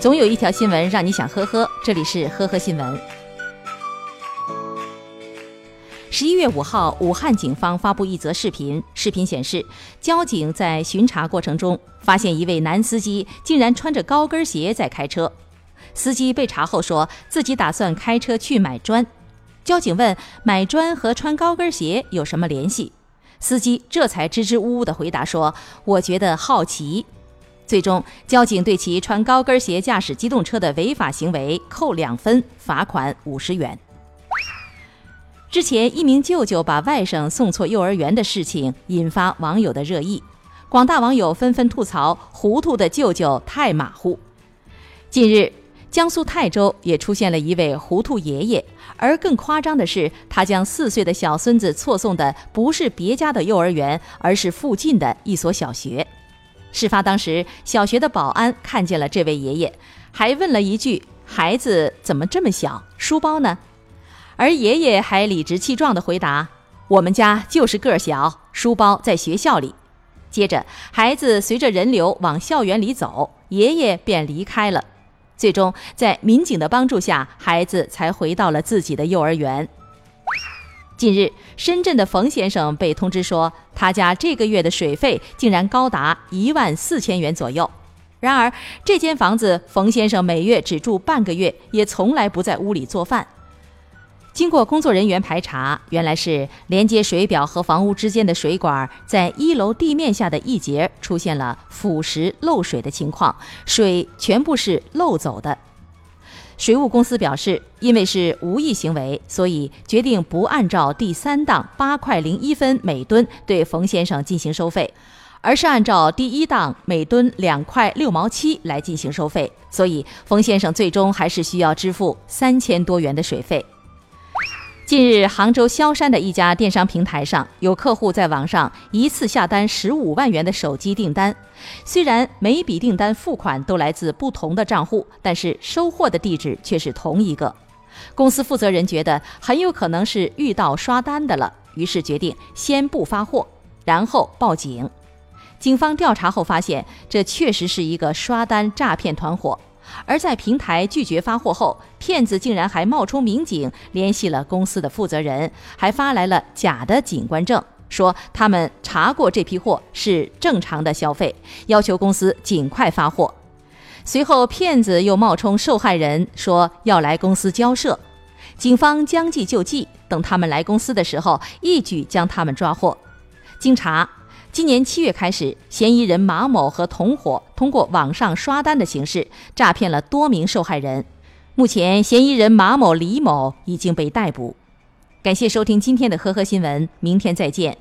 总有一条新闻让你想呵呵，这里是呵呵新闻。十一月五号，武汉警方发布一则视频，视频显示，交警在巡查过程中发现一位男司机竟然穿着高跟鞋在开车。司机被查后说自己打算开车去买砖。交警问买砖和穿高跟鞋有什么联系？司机这才支支吾吾地回答说：“我觉得好奇。”最终，交警对其穿高跟鞋驾驶机动车的违法行为扣两分，罚款五十元。之前，一名舅舅把外甥送错幼儿园的事情引发网友的热议，广大网友纷纷吐槽糊涂的舅舅太马虎。近日，江苏泰州也出现了一位糊涂爷爷，而更夸张的是，他将四岁的小孙子错送的不是别家的幼儿园，而是附近的一所小学。事发当时，小学的保安看见了这位爷爷，还问了一句：“孩子怎么这么小？书包呢？”而爷爷还理直气壮地回答：“我们家就是个小，书包在学校里。”接着，孩子随着人流往校园里走，爷爷便离开了。最终，在民警的帮助下，孩子才回到了自己的幼儿园。近日，深圳的冯先生被通知说，他家这个月的水费竟然高达一万四千元左右。然而，这间房子冯先生每月只住半个月，也从来不在屋里做饭。经过工作人员排查，原来是连接水表和房屋之间的水管在一楼地面下的一节出现了腐蚀漏水的情况，水全部是漏走的。水务公司表示，因为是无意行为，所以决定不按照第三档八块零一分每吨对冯先生进行收费，而是按照第一档每吨两块六毛七来进行收费。所以，冯先生最终还是需要支付三千多元的水费。近日，杭州萧山的一家电商平台上有客户在网上一次下单十五万元的手机订单，虽然每笔订单付款都来自不同的账户，但是收货的地址却是同一个。公司负责人觉得很有可能是遇到刷单的了，于是决定先不发货，然后报警。警方调查后发现，这确实是一个刷单诈骗团伙。而在平台拒绝发货后，骗子竟然还冒充民警联系了公司的负责人，还发来了假的警官证，说他们查过这批货是正常的消费，要求公司尽快发货。随后，骗子又冒充受害人，说要来公司交涉。警方将计就计，等他们来公司的时候，一举将他们抓获。经查。今年七月开始，嫌疑人马某和同伙通过网上刷单的形式诈骗了多名受害人。目前，嫌疑人马某、李某已经被逮捕。感谢收听今天的呵呵新闻，明天再见。